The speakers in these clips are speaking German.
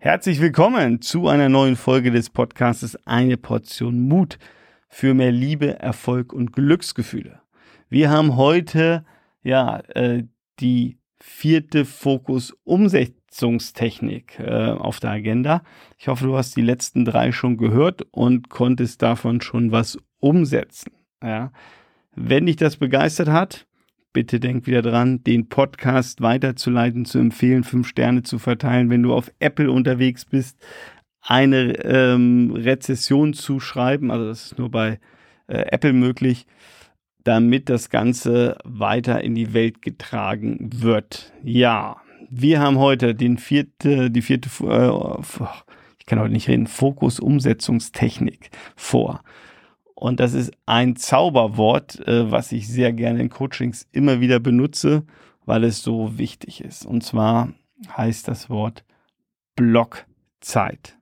Herzlich willkommen zu einer neuen Folge des Podcasts Eine Portion Mut für mehr Liebe, Erfolg und Glücksgefühle. Wir haben heute ja äh, die vierte Fokus Umsetzungstechnik äh, auf der Agenda. Ich hoffe, du hast die letzten drei schon gehört und konntest davon schon was umsetzen. Ja. Wenn dich das begeistert hat, bitte denk wieder dran, den Podcast weiterzuleiten, zu empfehlen, fünf Sterne zu verteilen, wenn du auf Apple unterwegs bist, eine ähm, Rezession zu schreiben, also das ist nur bei äh, Apple möglich, damit das Ganze weiter in die Welt getragen wird. Ja, wir haben heute den vierte, die vierte, äh, ich kann heute nicht reden, Fokus Umsetzungstechnik vor. Und das ist ein Zauberwort, äh, was ich sehr gerne in Coachings immer wieder benutze, weil es so wichtig ist. Und zwar heißt das Wort Blockzeit.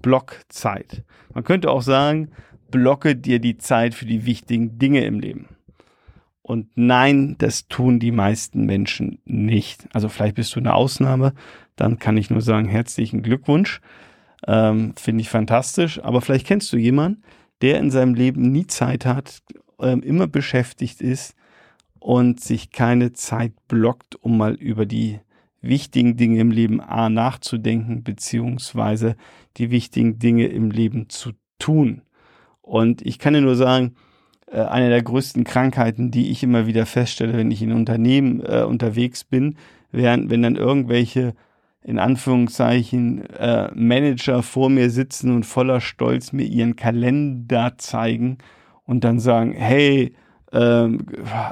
Blockzeit. Man könnte auch sagen, blocke dir die Zeit für die wichtigen Dinge im Leben. Und nein, das tun die meisten Menschen nicht. Also vielleicht bist du eine Ausnahme, dann kann ich nur sagen, herzlichen Glückwunsch. Ähm, Finde ich fantastisch. Aber vielleicht kennst du jemanden, der in seinem Leben nie Zeit hat, ähm, immer beschäftigt ist und sich keine Zeit blockt, um mal über die wichtigen Dinge im Leben A nachzudenken, beziehungsweise die wichtigen Dinge im Leben zu tun. Und ich kann dir nur sagen, äh, eine der größten Krankheiten, die ich immer wieder feststelle, wenn ich in Unternehmen äh, unterwegs bin, während, wenn dann irgendwelche in Anführungszeichen äh, Manager vor mir sitzen und voller Stolz mir ihren Kalender zeigen und dann sagen, hey, ähm,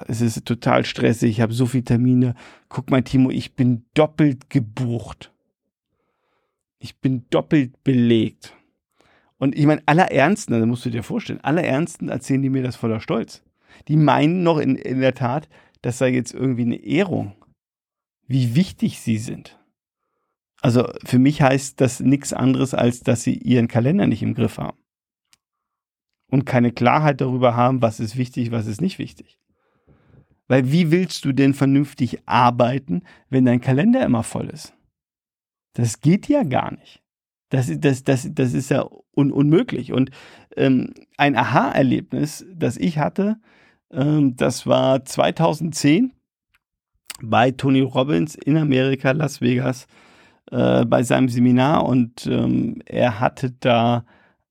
es ist total stressig, ich habe so viele Termine. Guck mal, Timo, ich bin doppelt gebucht. Ich bin doppelt belegt. Und ich meine, aller Ernsten, da musst du dir vorstellen, aller Ernsten erzählen die mir das voller Stolz. Die meinen noch in, in der Tat, das sei jetzt irgendwie eine Ehrung, wie wichtig sie sind. Also für mich heißt das nichts anderes, als dass sie ihren Kalender nicht im Griff haben. Und keine Klarheit darüber haben, was ist wichtig, was ist nicht wichtig. Weil wie willst du denn vernünftig arbeiten, wenn dein Kalender immer voll ist? Das geht ja gar nicht. Das, das, das, das ist ja un unmöglich. Und ähm, ein Aha-Erlebnis, das ich hatte, ähm, das war 2010 bei Tony Robbins in Amerika, Las Vegas äh, bei seinem Seminar und ähm, er hatte da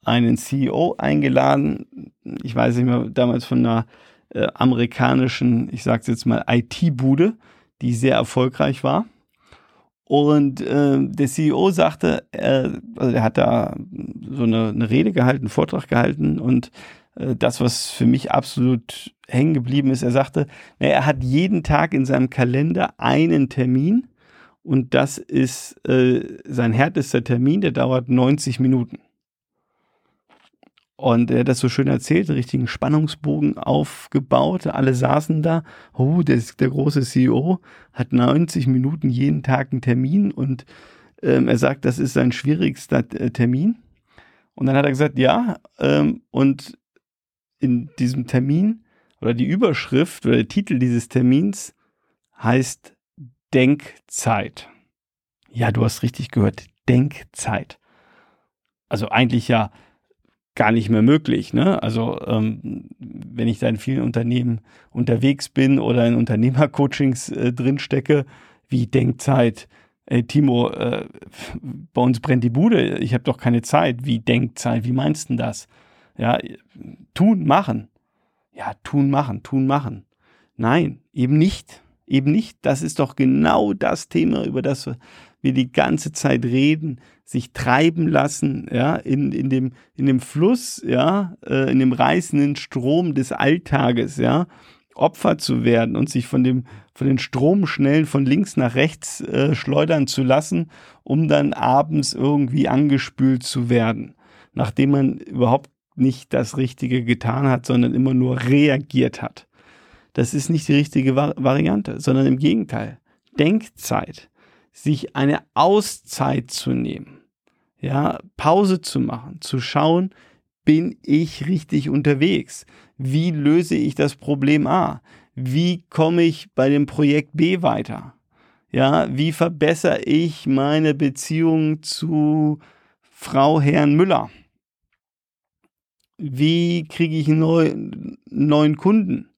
einen CEO eingeladen, ich weiß nicht mehr, damals von einer äh, amerikanischen, ich sag's jetzt mal, IT-Bude, die sehr erfolgreich war. Und äh, der CEO sagte, äh, also er hat da so eine, eine Rede gehalten, einen Vortrag gehalten und äh, das, was für mich absolut hängen geblieben ist, er sagte, na, er hat jeden Tag in seinem Kalender einen Termin und das ist äh, sein härtester Termin, der dauert 90 Minuten. Und er hat das so schön erzählt, einen richtigen Spannungsbogen aufgebaut. Alle saßen da. Oh, der, der große CEO hat 90 Minuten jeden Tag einen Termin und ähm, er sagt, das ist sein schwierigster äh, Termin. Und dann hat er gesagt, ja, ähm, und in diesem Termin oder die Überschrift oder der Titel dieses Termins heißt Denkzeit. Ja, du hast richtig gehört, Denkzeit. Also eigentlich ja gar nicht mehr möglich. Ne? Also ähm, wenn ich da in vielen Unternehmen unterwegs bin oder in Unternehmercoachings äh, drinstecke, wie Denkzeit, ey Timo, äh, bei uns brennt die Bude, ich habe doch keine Zeit. Wie Denkzeit, wie meinst du das? Ja, tun, machen. Ja, tun, machen, tun, machen. Nein, eben nicht eben nicht. Das ist doch genau das Thema, über das wir die ganze Zeit reden, sich treiben lassen, ja, in, in dem, in dem Fluss, ja, äh, in dem reißenden Strom des Alltages, ja, Opfer zu werden und sich von dem, von den Stromschnellen von links nach rechts äh, schleudern zu lassen, um dann abends irgendwie angespült zu werden, nachdem man überhaupt nicht das Richtige getan hat, sondern immer nur reagiert hat. Das ist nicht die richtige Variante, sondern im Gegenteil. Denkzeit, sich eine Auszeit zu nehmen, ja, Pause zu machen, zu schauen, bin ich richtig unterwegs? Wie löse ich das Problem A? Wie komme ich bei dem Projekt B weiter? Ja, wie verbessere ich meine Beziehung zu Frau Herrn Müller? Wie kriege ich einen neu, neuen Kunden?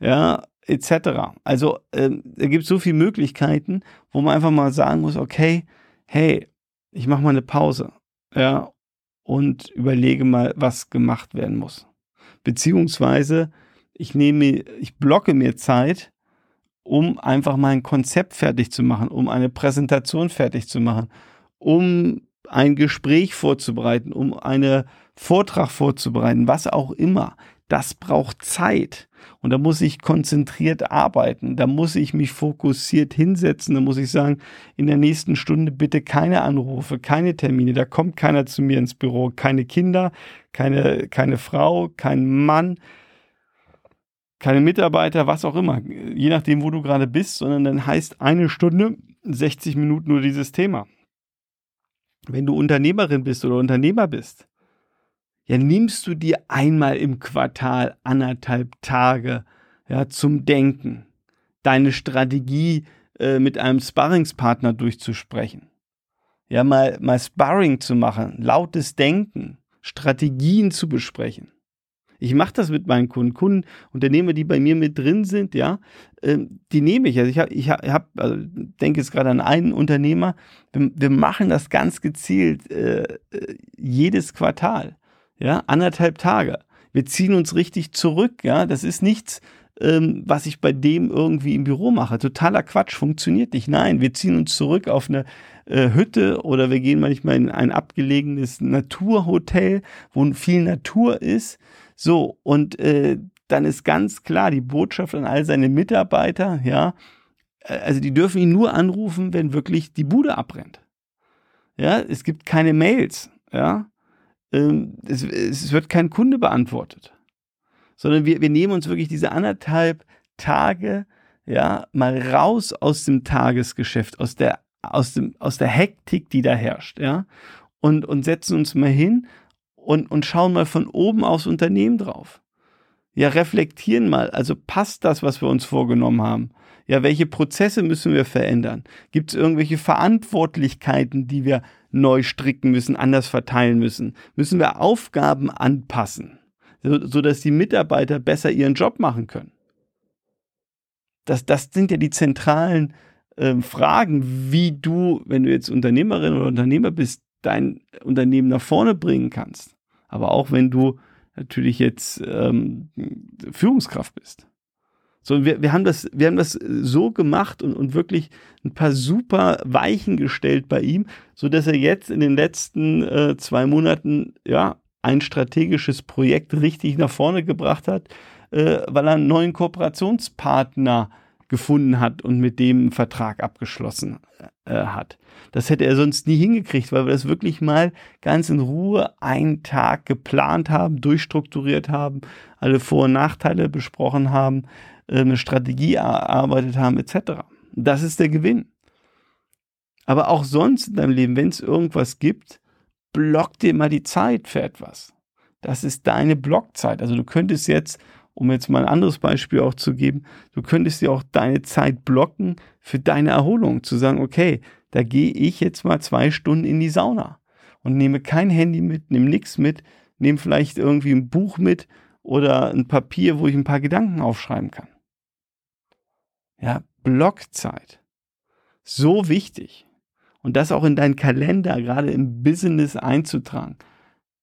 Ja, etc. Also äh, da gibt so viele Möglichkeiten, wo man einfach mal sagen muss, okay, hey, ich mache mal eine Pause, ja, und überlege mal, was gemacht werden muss. Beziehungsweise ich nehme, ich blocke mir Zeit, um einfach mal ein Konzept fertig zu machen, um eine Präsentation fertig zu machen, um ein Gespräch vorzubereiten, um einen Vortrag vorzubereiten, was auch immer. Das braucht Zeit. Und da muss ich konzentriert arbeiten. Da muss ich mich fokussiert hinsetzen. Da muss ich sagen, in der nächsten Stunde bitte keine Anrufe, keine Termine. Da kommt keiner zu mir ins Büro. Keine Kinder, keine, keine Frau, kein Mann, keine Mitarbeiter, was auch immer. Je nachdem, wo du gerade bist, sondern dann heißt eine Stunde 60 Minuten nur dieses Thema. Wenn du Unternehmerin bist oder Unternehmer bist, ja, nimmst du dir einmal im Quartal anderthalb Tage ja, zum Denken, deine Strategie äh, mit einem Sparringspartner durchzusprechen. Ja, mal, mal Sparring zu machen, lautes Denken, Strategien zu besprechen. Ich mache das mit meinen Kunden. Kunden, Unternehmer, die bei mir mit drin sind, ja, äh, die nehme ich. Also ich habe, ich hab, also denke jetzt gerade an einen Unternehmer. Wir, wir, machen das ganz gezielt äh, äh jedes Quartal ja, anderthalb Tage. Wir ziehen uns richtig zurück, ja, das ist nichts, ähm, was ich bei dem irgendwie im Büro mache. Totaler Quatsch, funktioniert nicht. Nein, wir ziehen uns zurück auf eine äh, Hütte oder wir gehen manchmal in ein abgelegenes Naturhotel, wo viel Natur ist. So, und äh, dann ist ganz klar die Botschaft an all seine Mitarbeiter, ja, äh, also die dürfen ihn nur anrufen, wenn wirklich die Bude abbrennt. Ja, es gibt keine Mails, ja ähm, es, es wird kein Kunde beantwortet. Sondern wir, wir nehmen uns wirklich diese anderthalb Tage, ja, mal raus aus dem Tagesgeschäft, aus der, aus dem, aus der Hektik, die da herrscht, ja, und, und setzen uns mal hin und, und schauen mal von oben aufs Unternehmen drauf. Ja, reflektieren mal, also passt das, was wir uns vorgenommen haben? Ja, welche Prozesse müssen wir verändern? Gibt es irgendwelche Verantwortlichkeiten, die wir neu stricken müssen, anders verteilen müssen? Müssen wir Aufgaben anpassen, so, sodass die Mitarbeiter besser ihren Job machen können? Das, das sind ja die zentralen äh, Fragen, wie du, wenn du jetzt Unternehmerin oder Unternehmer bist, dein Unternehmen nach vorne bringen kannst. Aber auch wenn du natürlich jetzt ähm, Führungskraft bist. So, wir, wir, haben das, wir haben das so gemacht und, und wirklich ein paar super Weichen gestellt bei ihm, so dass er jetzt in den letzten äh, zwei Monaten ja ein strategisches Projekt richtig nach vorne gebracht hat, äh, weil er einen neuen Kooperationspartner gefunden hat und mit dem einen Vertrag abgeschlossen äh, hat. Das hätte er sonst nie hingekriegt, weil wir das wirklich mal ganz in Ruhe einen Tag geplant haben, durchstrukturiert haben, alle Vor- und Nachteile besprochen haben, äh, eine Strategie erarbeitet haben, etc. Das ist der Gewinn. Aber auch sonst in deinem Leben, wenn es irgendwas gibt, block dir mal die Zeit für etwas. Das ist deine Blockzeit. Also du könntest jetzt, um jetzt mal ein anderes Beispiel auch zu geben, du könntest dir auch deine Zeit blocken für deine Erholung. Zu sagen, okay, da gehe ich jetzt mal zwei Stunden in die Sauna und nehme kein Handy mit, nehme nichts mit, nehme vielleicht irgendwie ein Buch mit oder ein Papier, wo ich ein paar Gedanken aufschreiben kann. Ja, Blockzeit. So wichtig. Und das auch in deinen Kalender, gerade im Business einzutragen.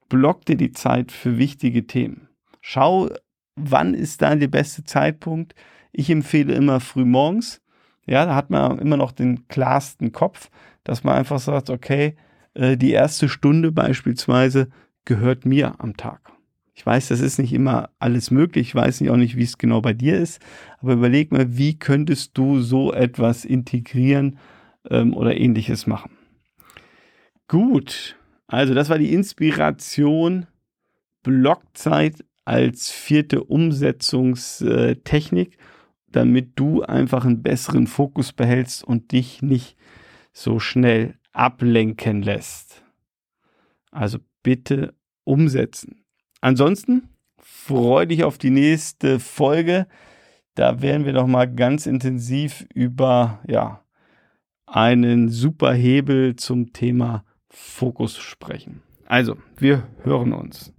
Block dir die Zeit für wichtige Themen. Schau, wann ist da der beste Zeitpunkt. Ich empfehle immer früh morgens. Ja, da hat man immer noch den klarsten Kopf, dass man einfach sagt, okay, äh, die erste Stunde beispielsweise gehört mir am Tag. Ich weiß, das ist nicht immer alles möglich. Ich weiß nicht auch nicht, wie es genau bei dir ist. Aber überleg mal, wie könntest du so etwas integrieren ähm, oder ähnliches machen? Gut. Also, das war die Inspiration Blockzeit als vierte Umsetzungstechnik, damit du einfach einen besseren Fokus behältst und dich nicht so schnell ablenken lässt. Also bitte umsetzen. Ansonsten freue dich auf die nächste Folge. Da werden wir noch mal ganz intensiv über ja, einen super Hebel zum Thema Fokus sprechen. Also, wir hören uns.